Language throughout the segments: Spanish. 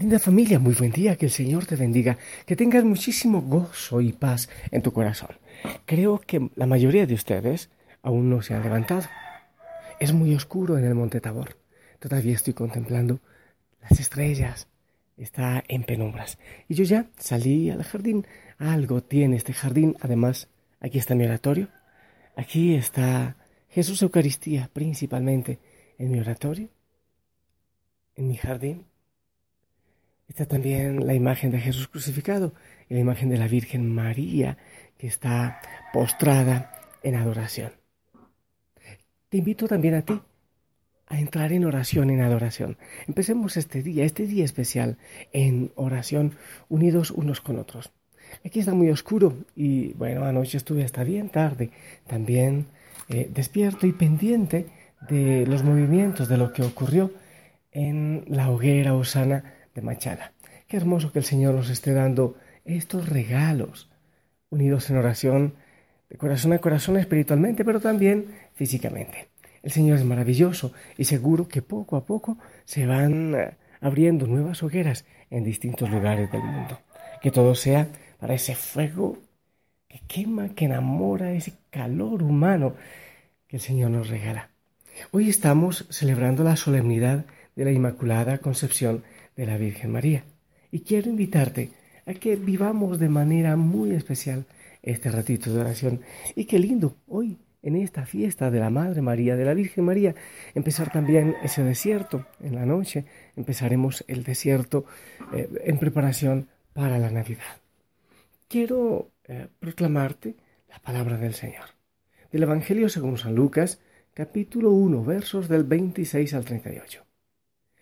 Linda familia, muy buen día, que el Señor te bendiga, que tengas muchísimo gozo y paz en tu corazón. Creo que la mayoría de ustedes aún no se han levantado. Es muy oscuro en el monte Tabor. Todavía estoy contemplando las estrellas. Está en penumbras. Y yo ya salí al jardín. Algo tiene este jardín. Además, aquí está mi oratorio. Aquí está Jesús Eucaristía principalmente en mi oratorio, en mi jardín. Está también la imagen de Jesús crucificado y la imagen de la Virgen María que está postrada en adoración. Te invito también a ti a entrar en oración, en adoración. Empecemos este día, este día especial, en oración, unidos unos con otros. Aquí está muy oscuro y bueno, anoche estuve hasta bien tarde, también eh, despierto y pendiente de los movimientos, de lo que ocurrió en la hoguera Osana de Machala. Qué hermoso que el Señor nos esté dando estos regalos, unidos en oración, de corazón a corazón espiritualmente, pero también físicamente. El Señor es maravilloso y seguro que poco a poco se van eh, abriendo nuevas hogueras en distintos lugares del mundo. Que todo sea para ese fuego que quema, que enamora, ese calor humano que el Señor nos regala. Hoy estamos celebrando la solemnidad de la Inmaculada Concepción de la Virgen María. Y quiero invitarte a que vivamos de manera muy especial este ratito de oración. Y qué lindo hoy, en esta fiesta de la Madre María, de la Virgen María, empezar también ese desierto. En la noche empezaremos el desierto eh, en preparación para la Navidad. Quiero eh, proclamarte la palabra del Señor. Del Evangelio según San Lucas, capítulo 1, versos del 26 al 38.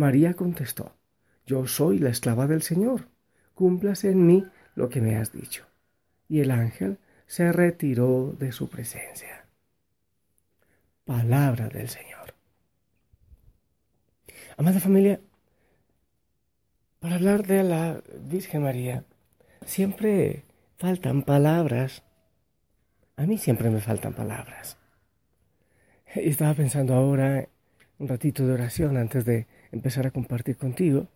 María contestó, Yo soy la esclava del Señor, cúmplase en mí lo que me has dicho. Y el ángel se retiró de su presencia. Palabra del Señor. Amada familia, para hablar de la Virgen María, siempre faltan palabras. A mí siempre me faltan palabras. Estaba pensando ahora un ratito de oración antes de empezar a compartir contigo,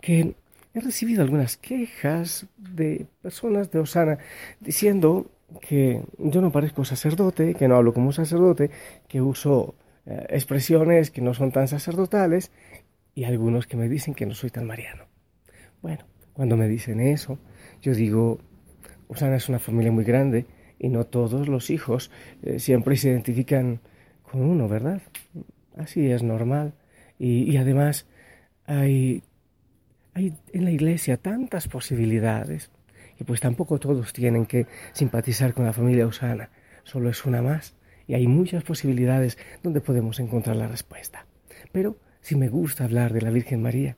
que he recibido algunas quejas de personas de Osana diciendo que yo no parezco sacerdote, que no hablo como sacerdote, que uso eh, expresiones que no son tan sacerdotales y algunos que me dicen que no soy tan mariano. Bueno, cuando me dicen eso, yo digo, Osana es una familia muy grande y no todos los hijos eh, siempre se identifican con uno, ¿verdad? Así es normal. Y, además hay, hay en la iglesia tantas posibilidades y pues tampoco todos tienen que simpatizar con la familia Usana, solo es una más y hay muchas posibilidades donde podemos encontrar la respuesta. Pero si me gusta hablar de la Virgen María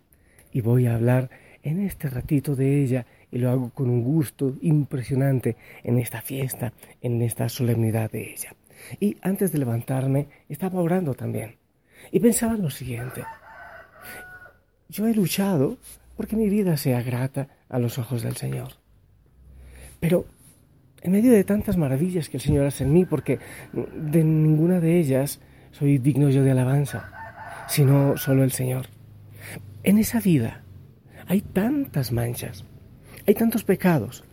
y voy a hablar en este ratito de ella y lo hago con un gusto impresionante en esta fiesta, en esta solemnidad de ella. Y antes de levantarme estaba orando también y pensaba lo siguiente. Yo he luchado porque mi vida sea grata a los ojos del Señor. Pero en medio de tantas maravillas que el Señor hace en mí, porque de ninguna de ellas soy digno yo de alabanza, sino solo el Señor. En esa vida hay tantas manchas, hay tantos pecados,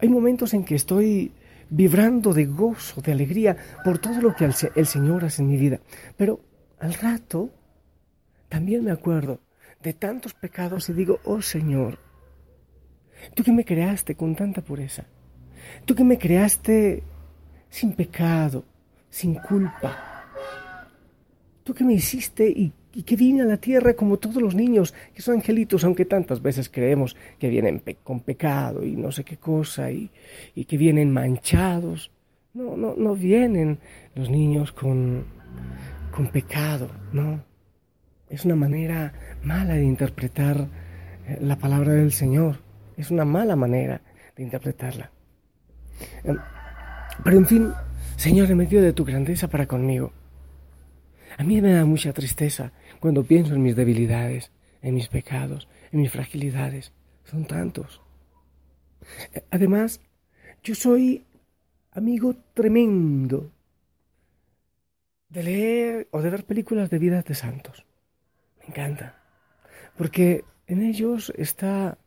hay momentos en que estoy vibrando de gozo, de alegría por todo lo que el Señor hace en mi vida, pero al rato también me acuerdo de tantos pecados y digo, oh Señor, tú que me creaste con tanta pureza, Tú que me creaste sin pecado, sin culpa. Tú que me hiciste y, que vine a la tierra como todos los niños, que son angelitos, aunque tantas veces creemos que vienen con pecado y no sé qué cosa, y, y que vienen manchados. No, no, no vienen los niños con, con pecado, no. Es una manera mala de interpretar eh, la palabra del Señor. Es una mala manera de interpretarla. Em, pero en fin, Señor, en medio de tu grandeza para conmigo, a mí me da mucha tristeza cuando pienso en mis debilidades, en mis pecados, en mis fragilidades. Son tantos. Además, yo soy amigo tremendo de leer o de ver películas de vidas de santos. Me encanta. Porque en ellos está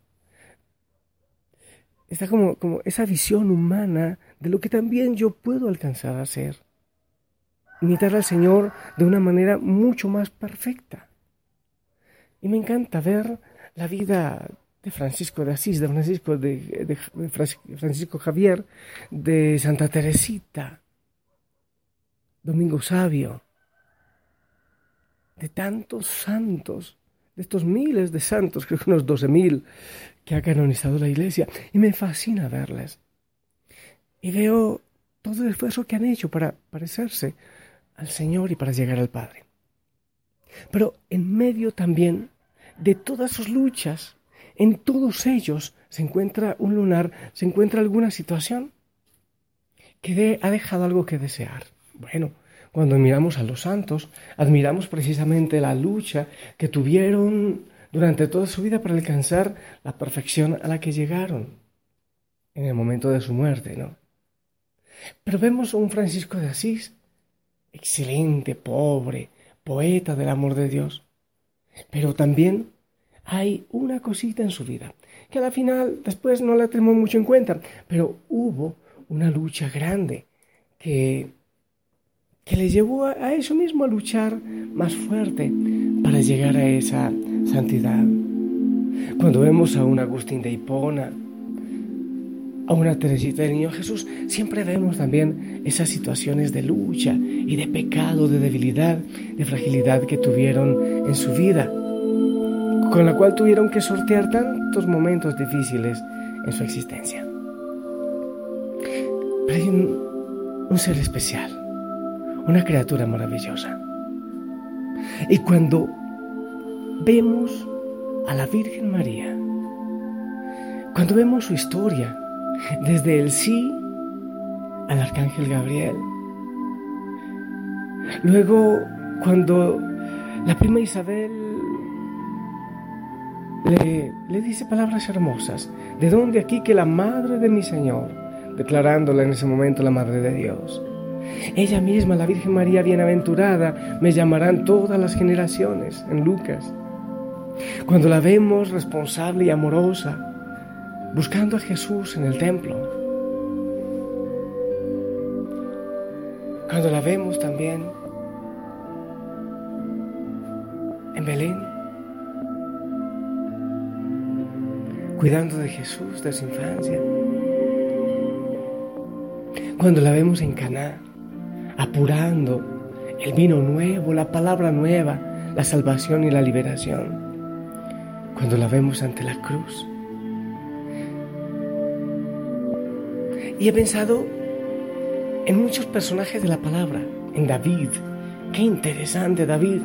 está como, como esa visión humana de lo que también yo puedo alcanzar a ser. Imitar al Señor de una manera mucho más perfecta. Y me encanta ver la vida de Francisco de Asís, de Francisco, de, Francisco Javier, de Santa Teresita, Domingo Sabio, de tantos santos, de estos miles de santos, creo que unos doce mil, que ha canonizado la Iglesia y me fascina verles. Y veo todo el esfuerzo que han hecho para parecerse al Señor y para llegar al Padre. Pero en medio también de todas sus luchas, en todos ellos se encuentra un lunar, se encuentra alguna situación que ha dejado algo que desear. Bueno, cuando miramos a los santos, admiramos precisamente la lucha que tuvieron durante toda su vida para alcanzar la perfección a la que llegaron en el momento de su muerte, ¿no? Pero vemos a un Francisco de Asís, excelente, pobre, poeta del amor de Dios. Pero también hay una cosita en su vida, que al final después no la tenemos mucho en cuenta, pero hubo una lucha grande que, que le llevó a eso mismo, a luchar más fuerte para llegar a esa santidad. Cuando vemos a un Agustín de Hipona, a una Teresita del Niño Jesús, siempre vemos también esas situaciones de lucha y de pecado, de debilidad, de fragilidad que tuvieron en su vida, con la cual tuvieron que sortear tantos momentos difíciles en su existencia. Pero hay un ser especial, una criatura maravillosa. Y cuando vemos a la Virgen María, cuando vemos su historia, desde el sí al Arcángel Gabriel, luego cuando la prima Isabel le, le, dice palabras hermosas, ¿de dónde aquí que la madre de mi Señor, declarándola en ese momento la madre de Dios? Ella misma, la Virgen María bienaventurada, me llamarán todas las generaciones en Lucas. Cuando la vemos responsable y amorosa, buscando a Jesús en el templo. Cuando la vemos también en Belén, cuidando de Jesús de su infancia. Cuando la vemos en Caná, apurando el vino nuevo, la palabra nueva, la salvación y la liberación. Cuando la vemos ante la cruz. Y he pensado en muchos personajes de la palabra, en David. Qué interesante David,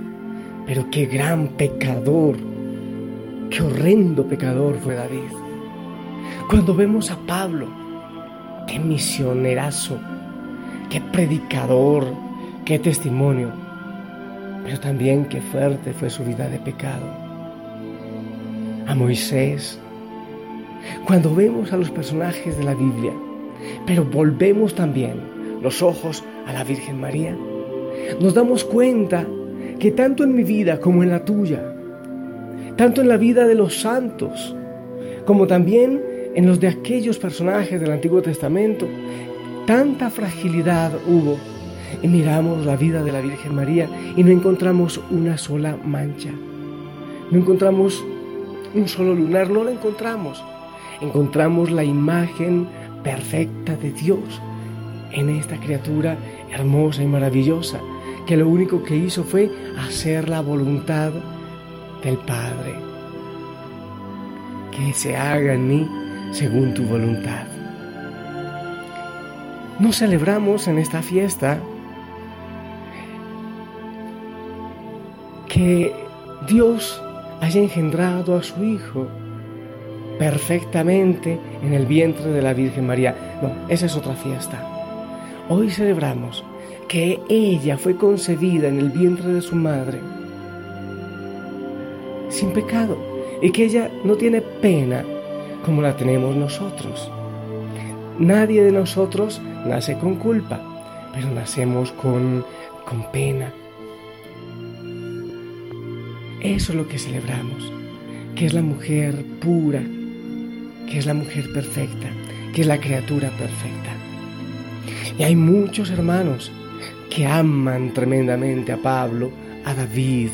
pero qué gran pecador, qué horrendo pecador fue David. Cuando vemos a Pablo, qué misionerazo, qué predicador, qué testimonio, pero también qué fuerte fue su vida de pecado. a Moisés, cuando vemos a los personajes de la Biblia, pero volvemos también los ojos a la Virgen María, nos damos cuenta que tanto en mi vida como en la tuya, tanto en la vida de los santos, como también en los de aquellos personajes del Antiguo Testamento, tanta fragilidad hubo. Y miramos la vida de la Virgen María y no encontramos una sola mancha. No encontramos un solo lunar, no la encontramos. Encontramos la imagen perfecta de Dios en esta criatura hermosa y maravillosa, que lo único que hizo fue hacer la voluntad del Padre. Que se haga en mí según tu voluntad. No celebramos en esta fiesta que Dios haya engendrado a su Hijo perfectamente en el vientre de la Virgen María. No, esa es otra fiesta. Hoy celebramos que ella fue concebida en el vientre de su madre sin pecado y que ella no tiene pena como la tenemos nosotros. Nadie de nosotros nace con culpa, pero nacemos con, con pena. Eso es lo que celebramos, que es la mujer pura, que es la mujer perfecta, que es la criatura perfecta. Y hay muchos hermanos que aman tremendamente a Pablo, a David,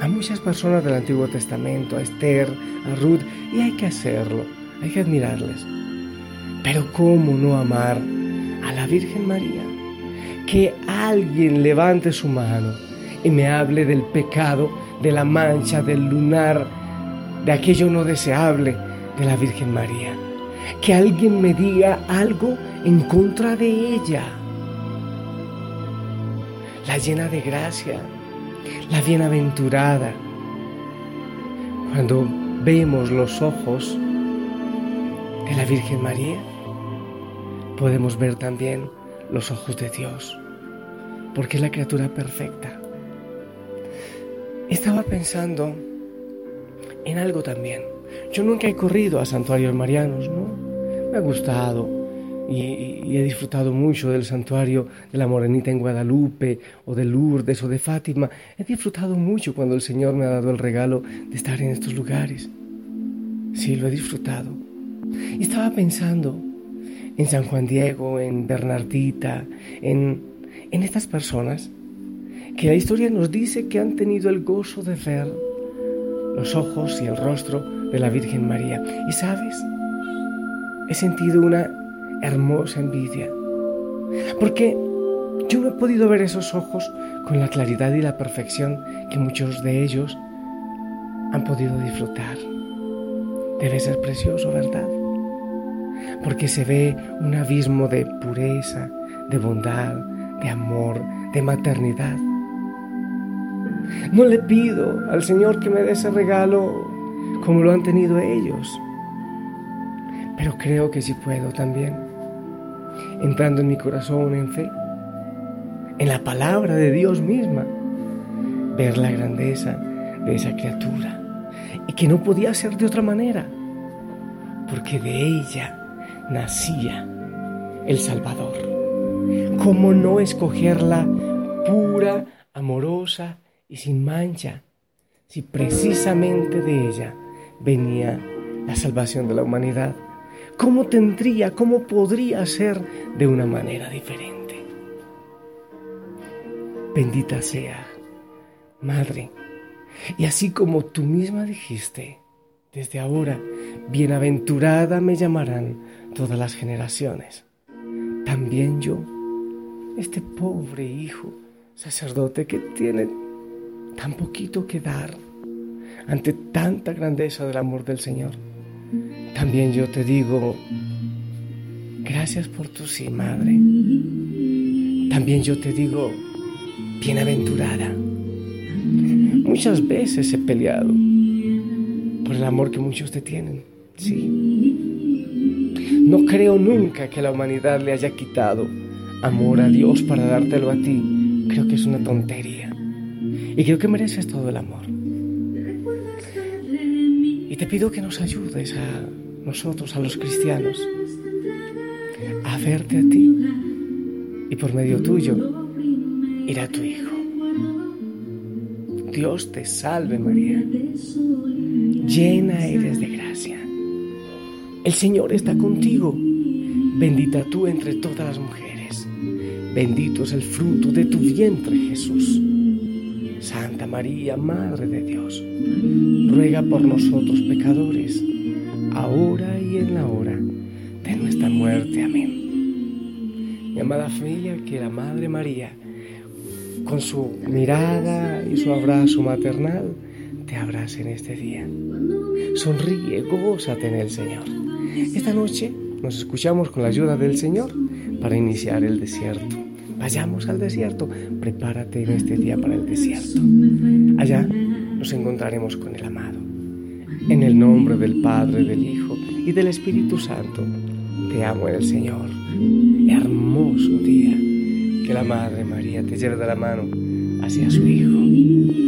a muchas personas del Antiguo Testamento, a Esther, a Ruth, y hay que hacerlo, hay que admirarles. Pero ¿cómo no amar a la Virgen María? Que alguien levante su mano y me hable del pecado, de la mancha, del lunar, de aquello no deseable de la Virgen María. Que alguien me diga algo en contra de ella. La llena de gracia, la bienaventurada. Cuando vemos los ojos de la Virgen María, podemos ver también los ojos de Dios, porque es la criatura perfecta. Estaba pensando en algo también. Yo nunca he corrido a santuarios marianos, ¿no? Me ha gustado, y, he disfrutado mucho del santuario de la Morenita en Guadalupe o de Lourdes o de Fátima. He disfrutado mucho cuando el Señor me ha dado el regalo de estar en estos lugares. Sí, lo he disfrutado. Y estaba pensando en San Juan Diego, en Bernardita, en, en estas personas que la historia nos dice que han tenido el gozo de ver los ojos y el rostro de la Virgen María. Y sabes, he sentido una hermosa envidia. Porque yo no he podido ver esos ojos con la claridad y la perfección que muchos de ellos han podido disfrutar. Debe ser precioso, ¿verdad? Porque se ve un abismo de pureza, de bondad, de amor, de maternidad. No le pido al Señor que me dé ese regalo como lo han tenido ellos, pero creo que sí puedo también entrando en mi corazón en fe, en la palabra de Dios misma, ver la grandeza de esa criatura y que no podía ser de otra manera, porque de ella nacía el Salvador. ¿Cómo no escogerla pura, amorosa y sin mancha, si precisamente de ella venía la salvación de la humanidad? ¿Cómo tendría, cómo podría ser de una manera diferente? Bendita sea, Madre. Y así como tú misma dijiste, desde ahora, bienaventurada me llamarán todas las generaciones. También yo, este pobre hijo, sacerdote que tiene tan poquito que dar ante tanta grandeza del amor del Señor también yo te digo, gracias por tu sí, madre. También yo te digo, bienaventurada. Muchas veces he peleado por el amor que muchos te tienen, sí. No creo nunca que la humanidad le haya quitado amor a Dios para dártelo a ti. Creo que es una tontería. Y creo que mereces todo el amor. Y te pido que nos ayudes a nosotros, a los cristianos, a verte a ti y por medio tuyo ir a tu Hijo. Dios te salve María, llena eres de gracia. El Señor está contigo, bendita tú entre todas las mujeres, bendito es el fruto de tu vientre Jesús. Santa María, Madre de Dios, ruega por nosotros pecadores, ahora y en la hora de nuestra muerte. Amén. Mi amada familia, que la Madre María, con su mirada y su abrazo maternal, te abrace en este día. Sonríe, gózate en el Señor. Esta noche nos escuchamos con la ayuda del Señor para iniciar el desierto. Vayamos al desierto, prepárate en este día para el desierto. Allá nos encontraremos con el amado. En el nombre del Padre, del Hijo y del Espíritu Santo, te amo en el Señor. Hermoso día. Que la Madre María te lleve de la mano hacia su Hijo.